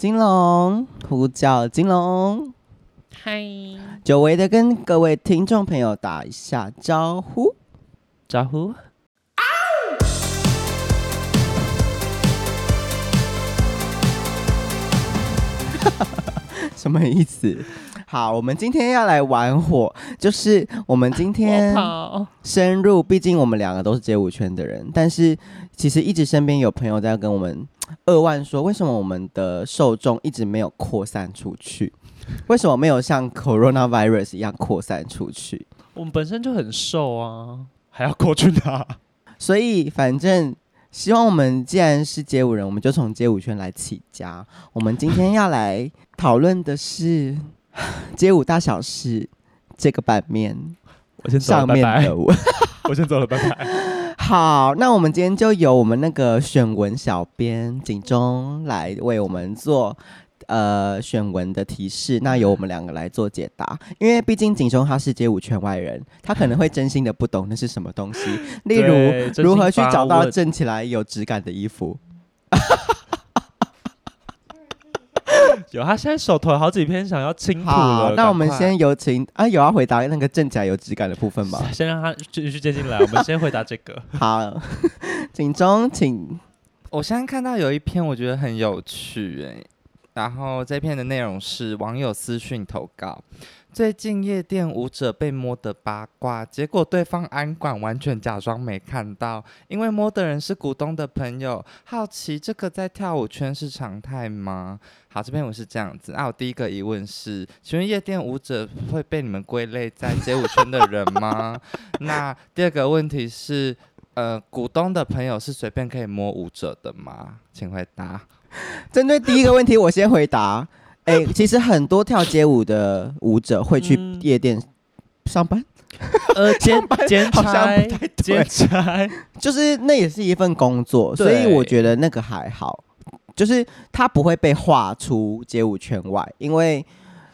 金龙呼叫金龙，嗨，久违的跟各位听众朋友打一下招呼，招呼。什么意思？好，我们今天要来玩火，就是我们今天深入，毕竟我们两个都是街舞圈的人，但是其实一直身边有朋友在跟我们扼腕说，为什么我们的受众一直没有扩散出去？为什么没有像 coronavirus 一样扩散出去？我们本身就很瘦啊，还要过去哪？所以反正。希望我们既然是街舞人，我们就从街舞圈来起家。我们今天要来讨论的是 街舞大小事这个版面。我先走了，拜拜。我先走了，拜拜。好，那我们今天就由我们那个选文小编景中来为我们做。呃，选文的提示，那由我们两个来做解答。因为毕竟景中他是街舞圈外人，他可能会真心的不懂那是什么东西。例如，如何去找到正起来有质感的衣服。有，他现在手头好几篇想要清楚了。那我们先有请啊，有要回答那个正假有质感的部分吗？先让他继续接进来，我们先回答这个。好，景中，请。我现在看到有一篇，我觉得很有趣，欸，哎。然后这篇的内容是网友私讯投稿，最近夜店舞者被摸的八卦，结果对方安管完全假装没看到，因为摸的人是股东的朋友，好奇这个在跳舞圈是常态吗？好，这篇我是这样子。那、我第一个疑问是，请问夜店舞者会被你们归类在街舞圈的人吗？那第二个问题是，呃，股东的朋友是随便可以摸舞者的吗？请回答。针对第一个问题，我先回答。哎、欸，其实很多跳街舞的舞者会去夜店上班，呃，兼兼差，兼差，就是那也是一份工作，所以我觉得那个还好，就是他不会被划出街舞圈外，因为。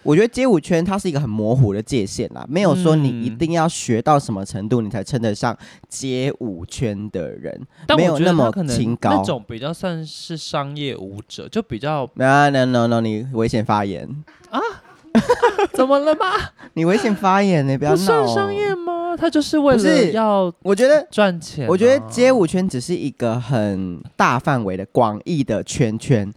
我觉得街舞圈它是一个很模糊的界限啦，没有说你一定要学到什么程度你才称得上街舞圈的人，但没有那么清高。那种比较算是商业舞者，就比较…… no no no no，你危险发言啊？怎么了吗？你危险发言，你不要闹。不算商业吗？他就是为了要，我觉得赚钱。我觉得街舞圈只是一个很大范围的广义的圈圈。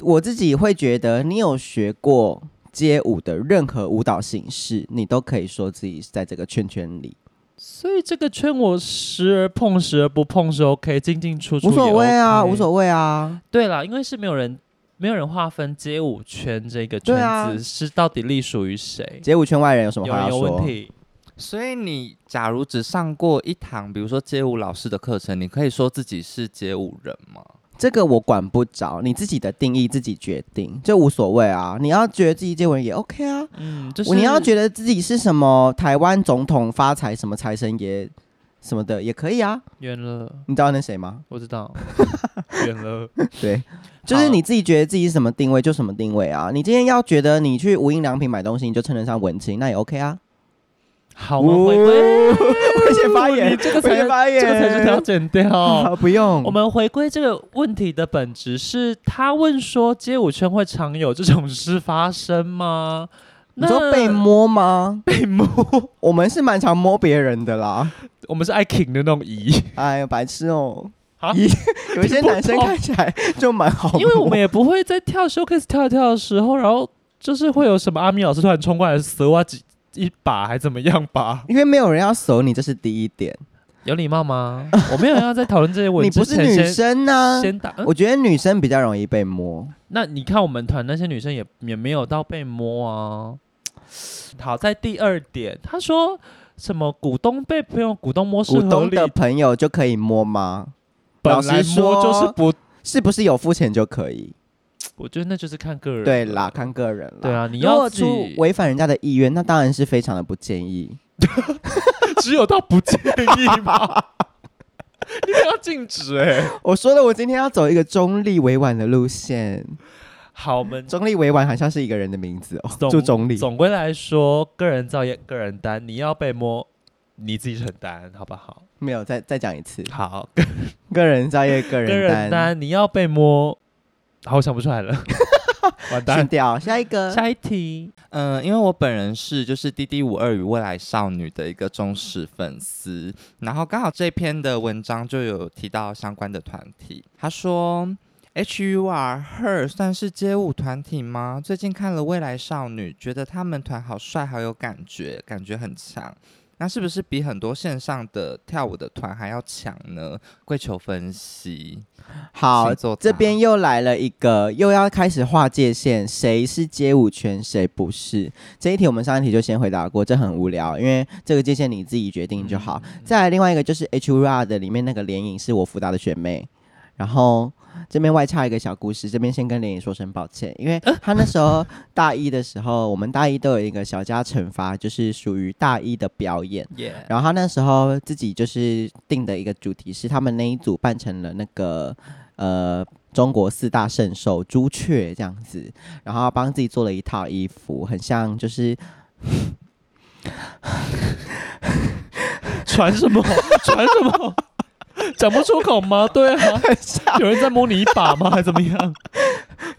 我自己会觉得，你有学过。街舞的任何舞蹈形式，你都可以说自己是在这个圈圈里。所以这个圈我时而碰，时而不碰是 OK，进进出出、OK、无所谓啊，无所谓啊。对啦，因为是没有人没有人划分街舞圈这个圈子、啊、是到底隶属于谁。街舞圈外人有什么话要说？有问题。所以你假如只上过一堂，比如说街舞老师的课程，你可以说自己是街舞人吗？这个我管不着，你自己的定义自己决定，就无所谓啊。你要觉得自己街舞人也 OK 啊，嗯，就是你要觉得自己是什么台湾总统发财什么财神爷什么的也可以啊。远了，你知道那谁吗？我知道，远了。对，就是你自己觉得自己是什么定位就什么定位啊。你今天要觉得你去无印良品买东西你就称得上文青，那也 OK 啊。好，我们回归，危险发言，这个才发言，这个才是调整掉。好，不用。我们回归这个问题的本质是，他问说，街舞圈会常有这种事发生吗？你说被摸吗？被摸，我们是蛮常摸别人的啦。我们是爱 king 的那种姨。哎呀，白痴哦。啊，有一些男生看起来就蛮好，因为我们也不会在跳 showcase 跳一跳的时候，然后就是会有什么阿米老师突然冲过来折我几。一把还怎么样吧？因为没有人要守你，这是第一点。有礼貌吗？我没有要再讨论这些问题。你不是女生呢？先打。我觉得女生比较容易被摸。那你看我们团那些女生也也没有到被摸啊。好，在第二点，他说什么股东被朋友股东摸是合理，股东的朋友就可以摸吗？本来说就是不，是不是有付钱就可以？我觉得那就是看个人，对啦，看个人啦。对啊，你要出违反人家的意愿，那当然是非常的不建议。只有到不建议吗？你不要禁止哎、欸！我说了，我今天要走一个中立委婉的路线。好，我们中立委婉好像是一个人的名字哦。就中立。总归来说，个人造业，个人担。你要被摸，你自己承担，好不好？没有，再再讲一次。好，个人造业，个人担。个人担，你要被摸。好，我想不出来了。完蛋掉。下一个，下一题。嗯、呃，因为我本人是就是 DD 五二与未来少女的一个忠实粉丝，然后刚好这篇的文章就有提到相关的团体。他说，HUR Her 算是街舞团体吗？最近看了未来少女，觉得他们团好帅，好有感觉，感觉很强。那是不是比很多线上的跳舞的团还要强呢？跪求分析。好，这边又来了一个，又要开始划界限，谁是街舞圈，谁不是？这一题我们上一题就先回答过，这很无聊，因为这个界限你自己决定就好。嗯、再来另外一个就是 HUR 的里面那个联影是我辅导的学妹，然后。这边外插一个小故事，这边先跟连影说声抱歉，因为他那时候大一的时候，我们大一都有一个小加惩罚，就是属于大一的表演。Yeah. 然后他那时候自己就是定的一个主题是，他们那一组扮成了那个呃中国四大圣兽朱雀这样子，然后帮自己做了一套衣服，很像就是传什么传什么。讲不出口吗？对啊，有人在摸你一把吗？还怎么样？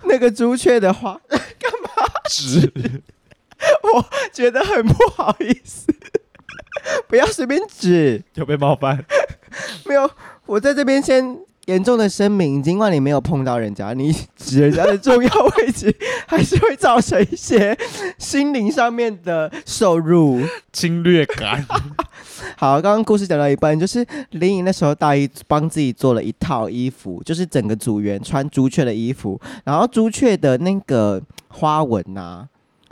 那个朱雀的话干嘛指？我觉得很不好意思，不要随便指，有被冒犯？没有，我在这边先严重的声明，尽管你没有碰到人家，你指人家的重要位置，还是会造成一些心灵上面的受辱、侵略感。好，刚刚故事讲到一半，就是林颖那时候大一帮自己做了一套衣服，就是整个组员穿朱雀的衣服，然后朱雀的那个花纹呐、啊，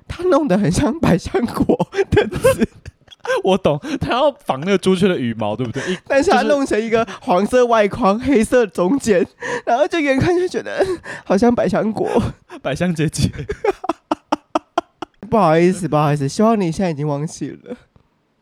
他弄得很像百香果的字。我懂，他要仿那个朱雀的羽毛，对不对？但是他弄成一个黄色外框，黑色中间，然后就远看就觉得好像百香果，百香姐姐。不好意思，不好意思，希望你现在已经忘记了。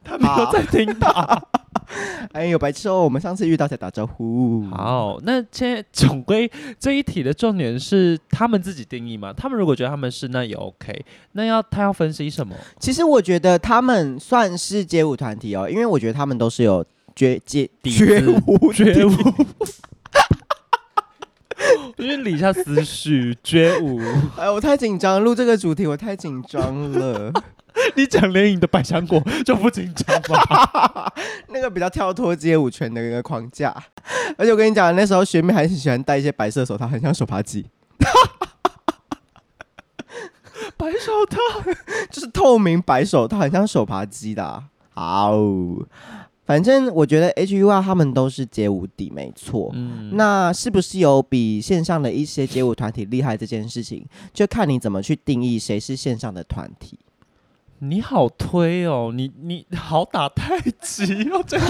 他没有在听吧？哎呦，白痴哦！我们上次遇到才打招呼。好，那现在总归这一题的重点是他们自己定义嘛？他们如果觉得他们是，那也 OK。那要他要分析什么？其实我觉得他们算是街舞团体哦，因为我觉得他们都是有街街街舞街舞。我觉得理一下思绪，街舞。哎，我太紧张，录这个主题我太紧张了。你讲联影的百香果 就不紧张吗？那个比较跳脱街舞圈的一个框架，而且我跟你讲，那时候学妹还是喜欢戴一些白色手套，很像手扒鸡。白手套就是透明白手套，很像手扒鸡的啊。好，反正我觉得 HUR 他们都是街舞底，没错。嗯，那是不是有比线上的一些街舞团体厉害这件事情，就看你怎么去定义谁是线上的团体。你好推哦，你你好打太极哦，真的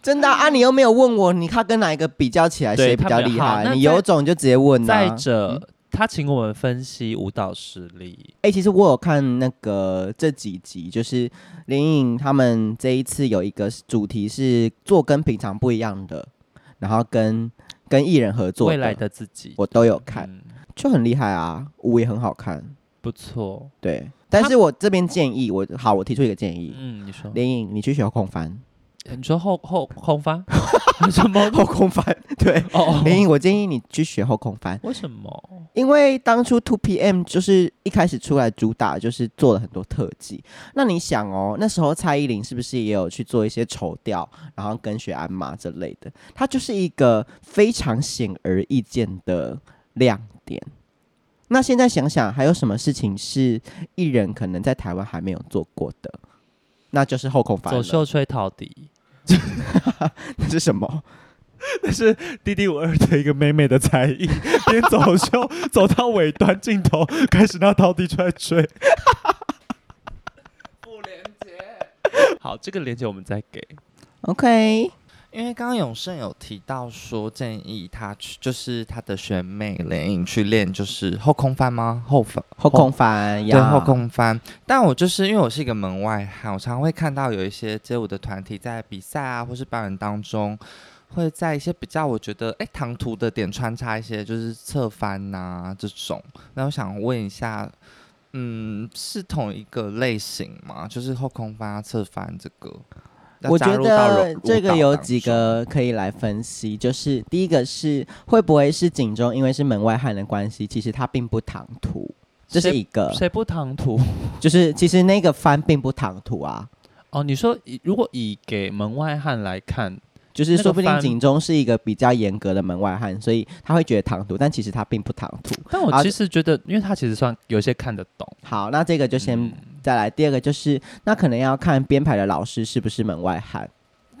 真的啊，啊！你又没有问我，你看跟哪一个比较起来谁比较厉害？你有种就直接问啊。再者，嗯、他请我们分析舞蹈实力。哎、欸，其实我有看那个这几集，就是林颖他们这一次有一个主题是做跟平常不一样的，然后跟跟艺人合作，未来的自己，我都有看，嗯、就很厉害啊，舞也很好看，不错，对。但是我这边建议，我好，我提出一个建议。嗯，你说，联影，你去学 后空翻。你说后后空翻？什么后空翻？对，哦，联影，我建议你去学后空翻。为什么？因为当初 Two PM 就是一开始出来主打，就是做了很多特技。那你想哦，那时候蔡依林是不是也有去做一些绸吊，然后跟学鞍马之类的？它就是一个非常显而易见的亮点。那现在想想，还有什么事情是艺人可能在台湾还没有做过的？那就是后空翻。走秀吹陶笛，那是什么？那是 DD52 的一个美美的才艺，边走秀走到尾端，镜头开始拿陶笛出来吹。不连接。好，这个连接我们再给。OK。因为刚刚永胜有提到说，建议他去，就是他的学妹联影去练，就是后空翻吗？后翻后空翻，对，后空翻。但我就是因为我是一个门外汉，我常常会看到有一些街舞的团体在比赛啊，或是表演当中，会在一些比较我觉得哎唐突的点穿插一些就是侧翻呐、啊、这种。那我想问一下，嗯，是同一个类型吗？就是后空翻啊、侧翻这个。我觉得这个有几个可以来分析，就是第一个是会不会是警钟因为是门外汉的关系，其实他并不唐突，这是一个谁不唐突？就是其实那个番并不唐突啊。哦，你说如果以给门外汉来看。就是说不定警钟是一个比较严格的门外汉，所以他会觉得唐突，但其实他并不唐突。但我其实觉得，因为他其实算有些看得懂。好，那这个就先再来。第二个就是，那可能要看编排的老师是不是门外汉。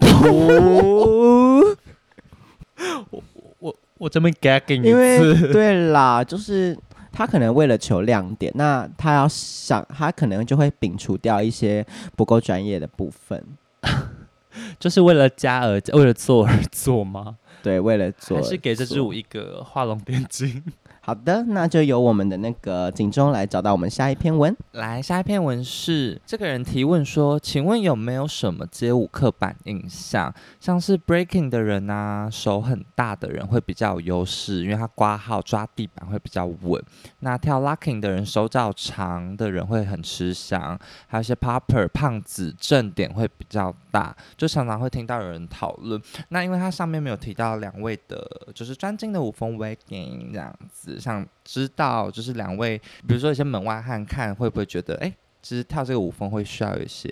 我我我这边 gagging 一次。对啦，就是他可能为了求亮点，那他要想，他可能就会摒除掉一些不够专业的部分。就是为了加而，为了做而做吗？对，为了做，还是给这支舞一个画龙点睛。好的，那就由我们的那个警钟来找到我们下一篇文。来，下一篇文是这个人提问说：“请问有没有什么街舞刻板印象？像是 breaking 的人啊，手很大的人会比较有优势，因为他挂号抓地板会比较稳。那跳 locking 的人手脚长的人会很吃香。还有一些 popper 胖子正点会比较大，就常常会听到有人讨论。那因为它上面没有提到两位的，就是专精的舞风 waacking 这样子。”想知道，就是两位，比如说一些门外汉看会不会觉得，哎、欸，其实跳这个舞风会需要一些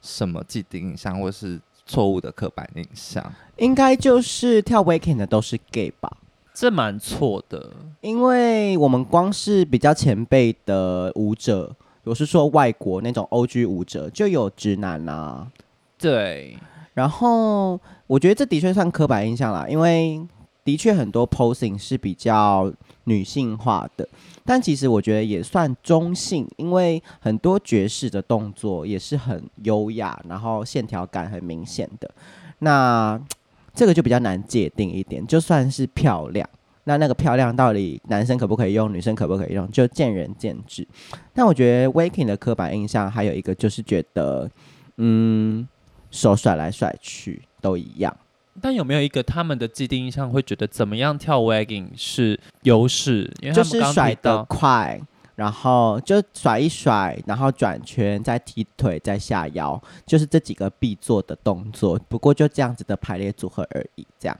什么既定印象，或是错误的刻板印象？应该就是跳 waacking 的都是 gay 吧？这蛮错的，因为我们光是比较前辈的舞者，我是说外国那种 OG 舞者，就有直男啊。对，然后我觉得这的确算刻板印象啦，因为的确很多 posing 是比较。女性化的，但其实我觉得也算中性，因为很多爵士的动作也是很优雅，然后线条感很明显的。那这个就比较难界定一点，就算是漂亮，那那个漂亮到底男生可不可以用，女生可不可以用，就见仁见智。但我觉得 Waking 的刻板印象还有一个就是觉得，嗯，手甩来甩去都一样。但有没有一个他们的既定印象会觉得怎么样跳 waacking 是优势？就是甩得快，然后就甩一甩，然后转圈，再踢腿，再下腰，就是这几个必做的动作。不过就这样子的排列组合而已，这样。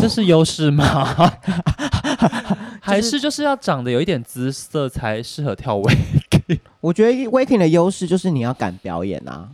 这是优势吗？还是就是要长得有一点姿色才适合跳 wagging？我觉得 wagging 的优势就是你要敢表演啊。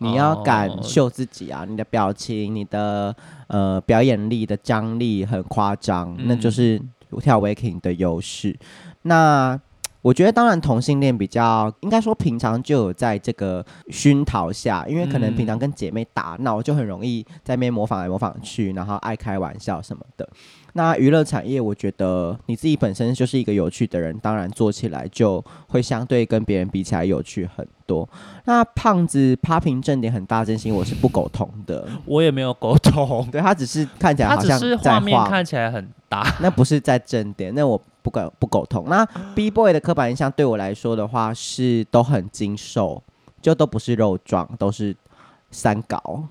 你要敢秀自己啊！你的表情、你的呃表演力的张力很夸张，那就是跳 waacking 的优势。那我觉得，当然同性恋比较应该说平常就有在这个熏陶下，因为可能平常跟姐妹打闹就很容易在那边模仿来模仿去，然后爱开玩笑什么的。那娱乐产业，我觉得你自己本身就是一个有趣的人，当然做起来就会相对跟别人比起来有趣很多。那胖子 popping 正点很大，真心我是不苟同的，我也没有苟同，对他只是看起来好像在画面看起来很大，那不是在正点，那我不苟不苟同。那 B boy 的刻板印象对我来说的话是都很精瘦，就都不是肉壮，都是三高。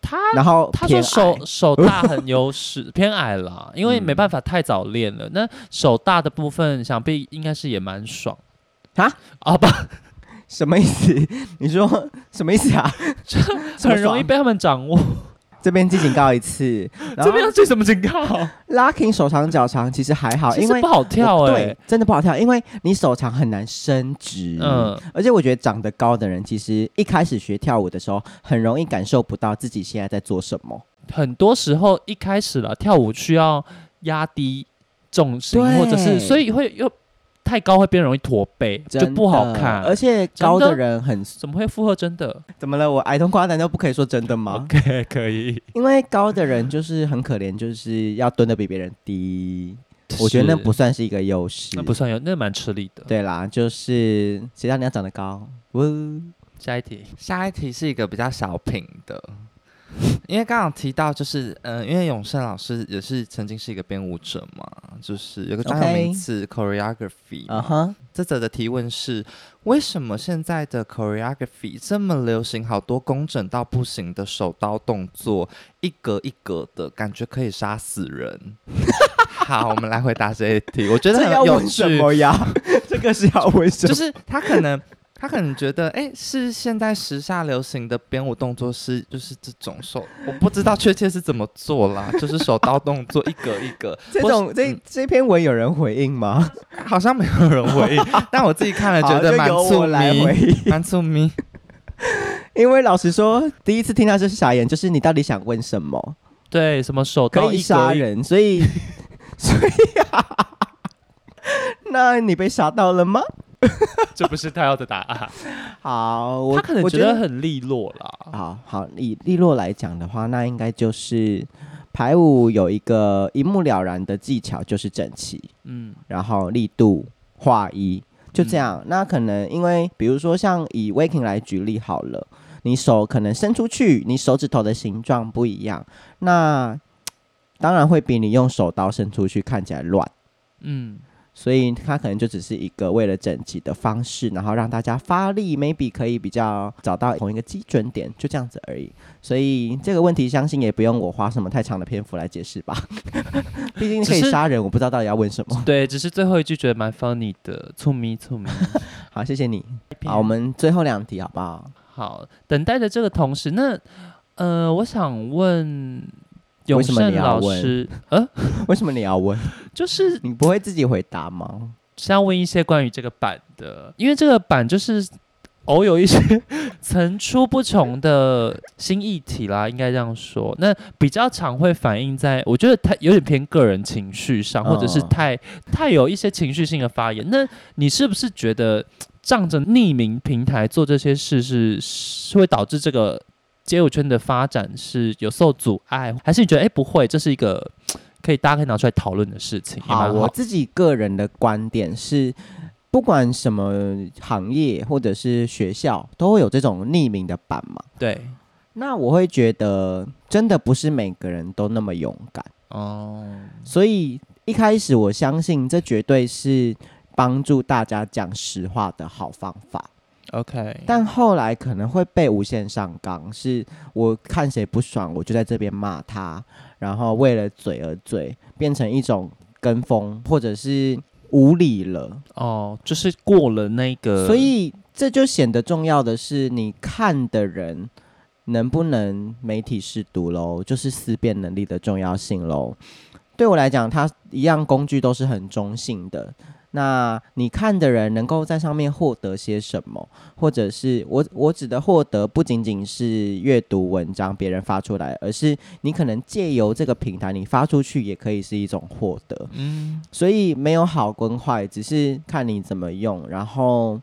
他然后他说手手大很优势，偏矮了，因为没办法太早练了。那手大的部分，想必应该是也蛮爽啊？啊不，什么意思？你说什么意思啊？很容易被他们掌握。这边记警告一次，这边要记什么警告？Locking 手长脚长其实还好，因为不好跳哎、欸，对，真的不好跳，因为你手长很难伸直。嗯，而且我觉得长得高的人，其实一开始学跳舞的时候，很容易感受不到自己现在在做什么。很多时候一开始了跳舞需要压低重心，或者是所以会又。太高会变容易驼背，就不好看。而且高的人很怎么会附和真的？怎么了？我矮冬瓜难道不可以说真的吗？OK，可以。因为高的人就是很可怜，就是要蹲的比别人低。我觉得那不算是一个优势，那不算有，那蛮吃力的。对啦，就是谁让你要长得高？呜，下一题，下一题是一个比较小品的。因为刚刚提到，就是嗯，因为永胜老师也是曾经是一个编舞者嘛，就是有个专有名词 choreography。啊哈，这则的提问是：为什么现在的 choreography 这么流行？好多工整到不行的手刀动作，一格一格的感觉可以杀死人。好，我们来回答这一题。我觉得很有趣。这要问什么呀？这个是要问什么？就是他可能。他可能觉得，哎、欸，是现在时下流行的编舞动作是就是这种手，我 不知道确切是怎么做啦，就是手刀动作一格一格。这种这、嗯、这篇文有人回应吗？好像没有人回应，但我自己看了觉得蛮触咪，蛮出名。因为老实说，第一次听到这是傻眼，就是你到底想问什么？对，什么手刀可以杀人，所以所以啊，那你被杀到了吗？这不是他要的答案。好，他可能觉得很利落啦。好好，以利落来讲的话，那应该就是排舞有一个一目了然的技巧，就是整齐，嗯，然后力度、画一，就这样。嗯、那可能因为，比如说像以 Waking 来举例好了，你手可能伸出去，你手指头的形状不一样，那当然会比你用手刀伸出去看起来乱，嗯。所以它可能就只是一个为了整齐的方式，然后让大家发力，maybe 可以比较找到同一个基准点，就这样子而已。所以这个问题，相信也不用我花什么太长的篇幅来解释吧。毕竟可以杀人，我不知道到底要问什么。对，只是最后一句觉得蛮 funny 的，促咪促咪。好，谢谢你。好，我们最后两题好不好？好，等待的这个同时，那呃，我想问。永胜老师，呃，为什么你要问？就是你不会自己回答吗？是要问一些关于这个版的，因为这个版就是偶有一些 层出不穷的新议题啦，应该这样说。那比较常会反映在，我觉得太有点偏个人情绪上，或者是太太有一些情绪性的发言。那你是不是觉得仗着匿名平台做这些事是是会导致这个？街舞圈的发展是有受阻碍，还是你觉得哎、欸、不会？这是一个 可以大家可以拿出来讨论的事情。好，好，我自己个人的观点是，不管什么行业或者是学校，都会有这种匿名的版嘛。对，那我会觉得真的不是每个人都那么勇敢哦。所以一开始我相信这绝对是帮助大家讲实话的好方法。OK，但后来可能会被无限上纲，是我看谁不爽，我就在这边骂他，然后为了嘴而嘴，变成一种跟风或者是无理了。哦，就是过了那个，所以这就显得重要的是，你看的人能不能媒体试读喽，就是思辨能力的重要性喽。对我来讲，它一样工具都是很中性的。那你看的人能够在上面获得些什么？或者是我我指的获得，不仅仅是阅读文章别人发出来，而是你可能借由这个平台，你发出去也可以是一种获得。嗯，所以没有好跟坏，只是看你怎么用，然后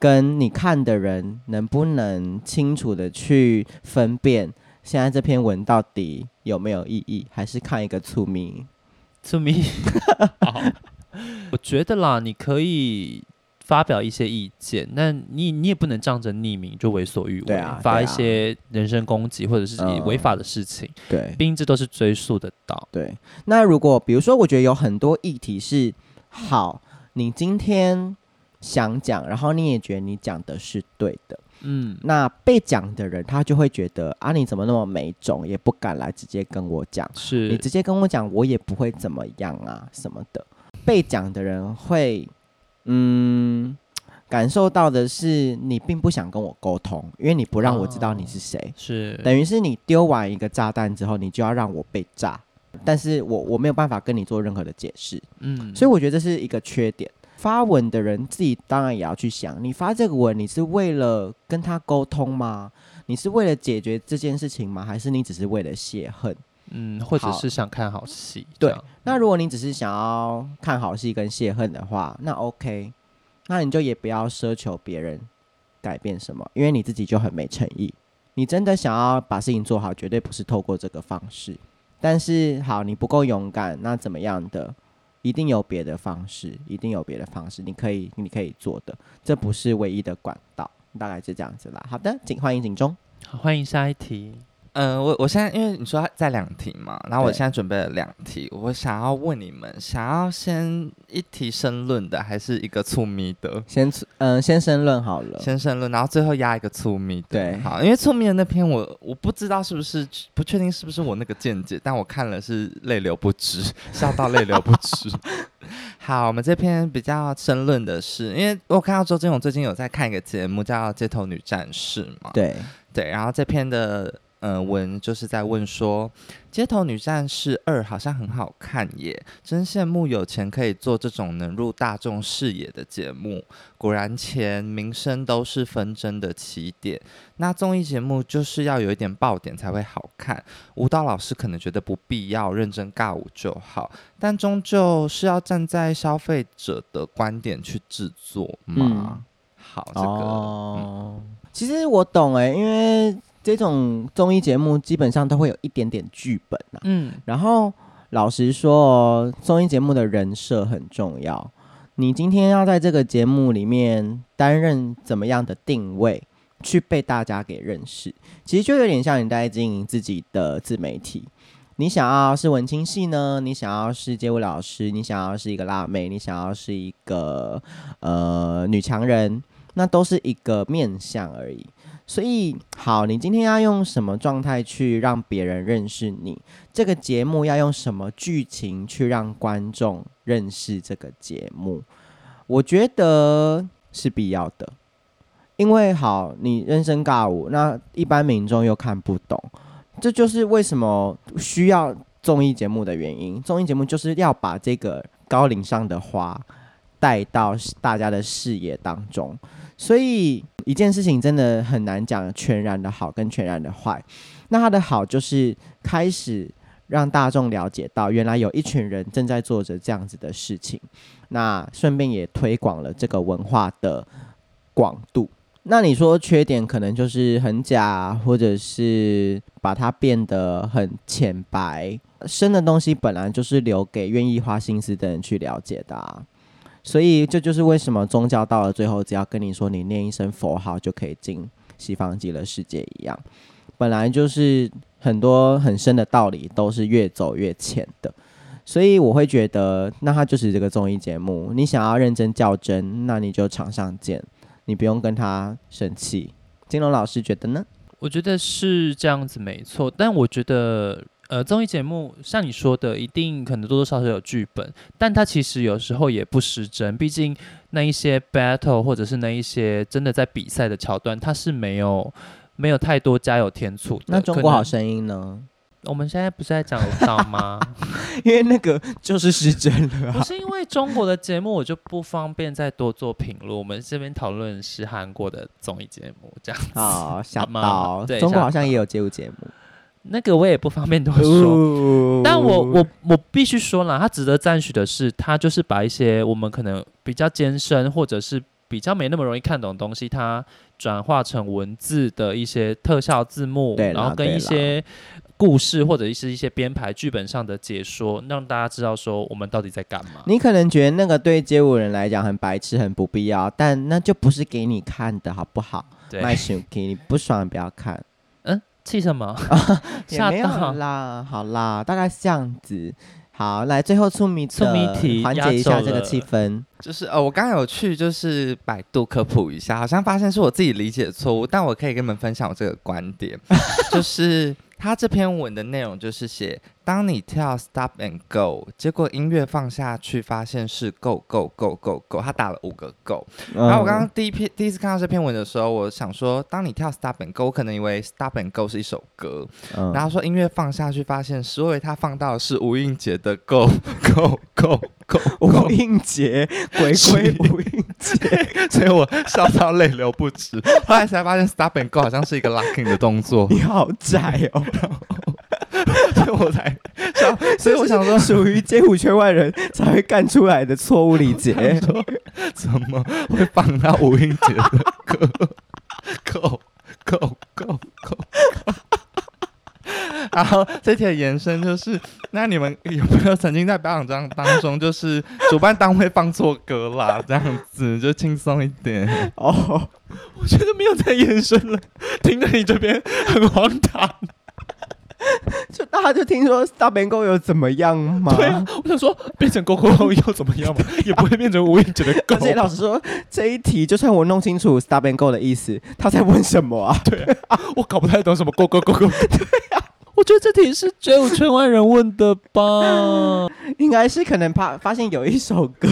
跟你看的人能不能清楚的去分辨，现在这篇文到底有没有意义，还是看一个促咪促咪。我觉得啦，你可以发表一些意见，那你你也不能仗着匿名就为所欲为，啊、发一些人身攻击或者是违法的事情。嗯、对，毕竟这都是追溯得到。对，那如果比如说，我觉得有很多议题是好，你今天想讲，然后你也觉得你讲的是对的，嗯，那被讲的人他就会觉得啊，你怎么那么没种，也不敢来直接跟我讲，是你直接跟我讲，我也不会怎么样啊什么的。被讲的人会，嗯，感受到的是你并不想跟我沟通，因为你不让我知道你是谁，哦、是等于是你丢完一个炸弹之后，你就要让我被炸，但是我我没有办法跟你做任何的解释，嗯，所以我觉得这是一个缺点。发文的人自己当然也要去想，你发这个文，你是为了跟他沟通吗？你是为了解决这件事情吗？还是你只是为了泄恨？嗯，或者是想看好戏。对，那如果你只是想要看好戏跟泄恨的话，那 OK，那你就也不要奢求别人改变什么，因为你自己就很没诚意。你真的想要把事情做好，绝对不是透过这个方式。但是好，你不够勇敢，那怎么样的？一定有别的方式，一定有别的方式，你可以，你可以做的，这不是唯一的管道。大概是这样子啦。好的，请欢迎警钟，好，欢迎下一题。嗯，我我现在因为你说在两题嘛，然后我现在准备了两题，我想要问你们，想要先一题申论的，还是一个促咪的？先嗯，先申论好了，先申论，然后最后压一个促咪的。对，好，因为促咪的那篇我我不知道是不是不确定是不是我那个见解，但我看了是泪流不止，笑到泪流不止。好，我们这篇比较申论的是，因为我看到周金勇最近有在看一个节目叫《街头女战士》嘛，对对，然后这篇的。嗯、呃，文就是在问说，《街头女战士二》好像很好看耶，真羡慕有钱可以做这种能入大众视野的节目。果然，钱、名声都是纷争的起点。那综艺节目就是要有一点爆点才会好看。舞蹈老师可能觉得不必要，认真尬舞就好，但终究是要站在消费者的观点去制作嘛。好，这个，其实我懂哎，因为。这种综艺节目基本上都会有一点点剧本呐、啊，嗯，然后老实说，综艺节目的人设很重要。你今天要在这个节目里面担任怎么样的定位，去被大家给认识，其实就有点像你在经营自己的自媒体。你想要是文青系呢？你想要是街舞老师？你想要是一个辣妹？你想要是一个呃女强人？那都是一个面相而已。所以，好，你今天要用什么状态去让别人认识你？这个节目要用什么剧情去让观众认识这个节目？我觉得是必要的，因为好，你人生尬舞，那一般民众又看不懂，这就是为什么需要综艺节目的原因。综艺节目就是要把这个高岭上的花带到大家的视野当中。所以一件事情真的很难讲全然的好跟全然的坏。那它的好就是开始让大众了解到，原来有一群人正在做着这样子的事情。那顺便也推广了这个文化的广度。那你说缺点可能就是很假，或者是把它变得很浅白。深的东西本来就是留给愿意花心思的人去了解的啊。所以这就是为什么宗教到了最后，只要跟你说你念一声佛号就可以进西方极乐世界一样，本来就是很多很深的道理都是越走越浅的。所以我会觉得，那它就是这个综艺节目，你想要认真较真，那你就场上见，你不用跟他生气。金龙老师觉得呢？我觉得是这样子没错，但我觉得。呃，综艺节目像你说的，一定可能多多少少有剧本，但它其实有时候也不失真。毕竟那一些 battle 或者是那一些真的在比赛的桥段，它是没有没有太多加油添醋的。那中国好声音呢？我们现在不是在讲舞蹈吗？因为那个就是失真了。不是因为中国的节目，我就不方便再多做评论。我们这边讨论是韩国的综艺节目，这样子。好，吓到。对，中国好像也有街舞节目。那个我也不方便多说，哦、但我我我必须说了，他值得赞许的是，他就是把一些我们可能比较艰深或者是比较没那么容易看懂的东西，它转化成文字的一些特效字幕，然后跟一些故事或者是一些编排剧本上的解说，让大家知道说我们到底在干嘛。你可能觉得那个对街舞人来讲很白痴、很不必要，但那就不是给你看的，好不好？对，卖手机你不爽不要看。气什么？也没有啦，好啦，大概是这样子。好，来最后出谜出谜题，缓解一下这个气氛。就是呃，我刚刚有去就是百度科普一下，好像发现是我自己理解错误，但我可以跟你们分享我这个观点，就是。他这篇文的内容就是写，当你跳 stop and go，结果音乐放下去，发现是 go go go go go，他打了五个 go。然后我刚刚第一篇第一次看到这篇文的时候，我想说，当你跳 stop and go，我可能以为 stop and go 是一首歌。然后说音乐放下去，发现是因为他放到的是吴映洁的 go go go go。吴映洁，鬼鬼吴映洁，所以我笑到泪流不止。后来才发现 stop and go 好像是一个 locking 的动作。你好窄哦。所以我才想，所以我想说，属于街舞圈外人才会干出来的错误理解，怎么会放到吴英杰的歌？Go Go Go Go！然后这题的延伸就是，那你们有没有曾经在表演当当中，就是主办单位放错歌啦？这样子就轻松一点哦。Oh, 我觉得没有在延伸了，听到你这边很荒唐。就大家就听说 Stop and Go 有怎么样吗？对啊，我想说变成 Go Go Go 又怎么样嘛？也不会变成吴映洁的 Go。而且老实说，这一题就算我弄清楚 Stop and Go 的意思，他在问什么啊？对啊，我搞不太懂什么 Go Go Go Go。对啊，我我觉得这题是街舞圈外人问的吧？应该是可能怕发现有一首歌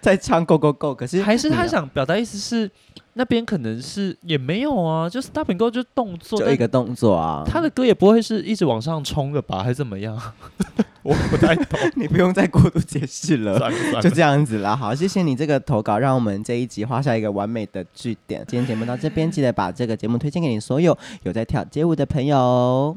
在唱 Go Go Go，可是还是他想表达意思是那边可能是也没有啊，就是 Stop and Go 就动作就一个动作啊，他的歌也不会是一直往上冲的吧，还是怎么样？我不太懂，你不用再过度解释了，算了算了就这样子啦。好，谢谢你这个投稿，让我们这一集画下一个完美的句点。今天节目到这边，记得把这个节目推荐给你所有有在跳街舞的朋友。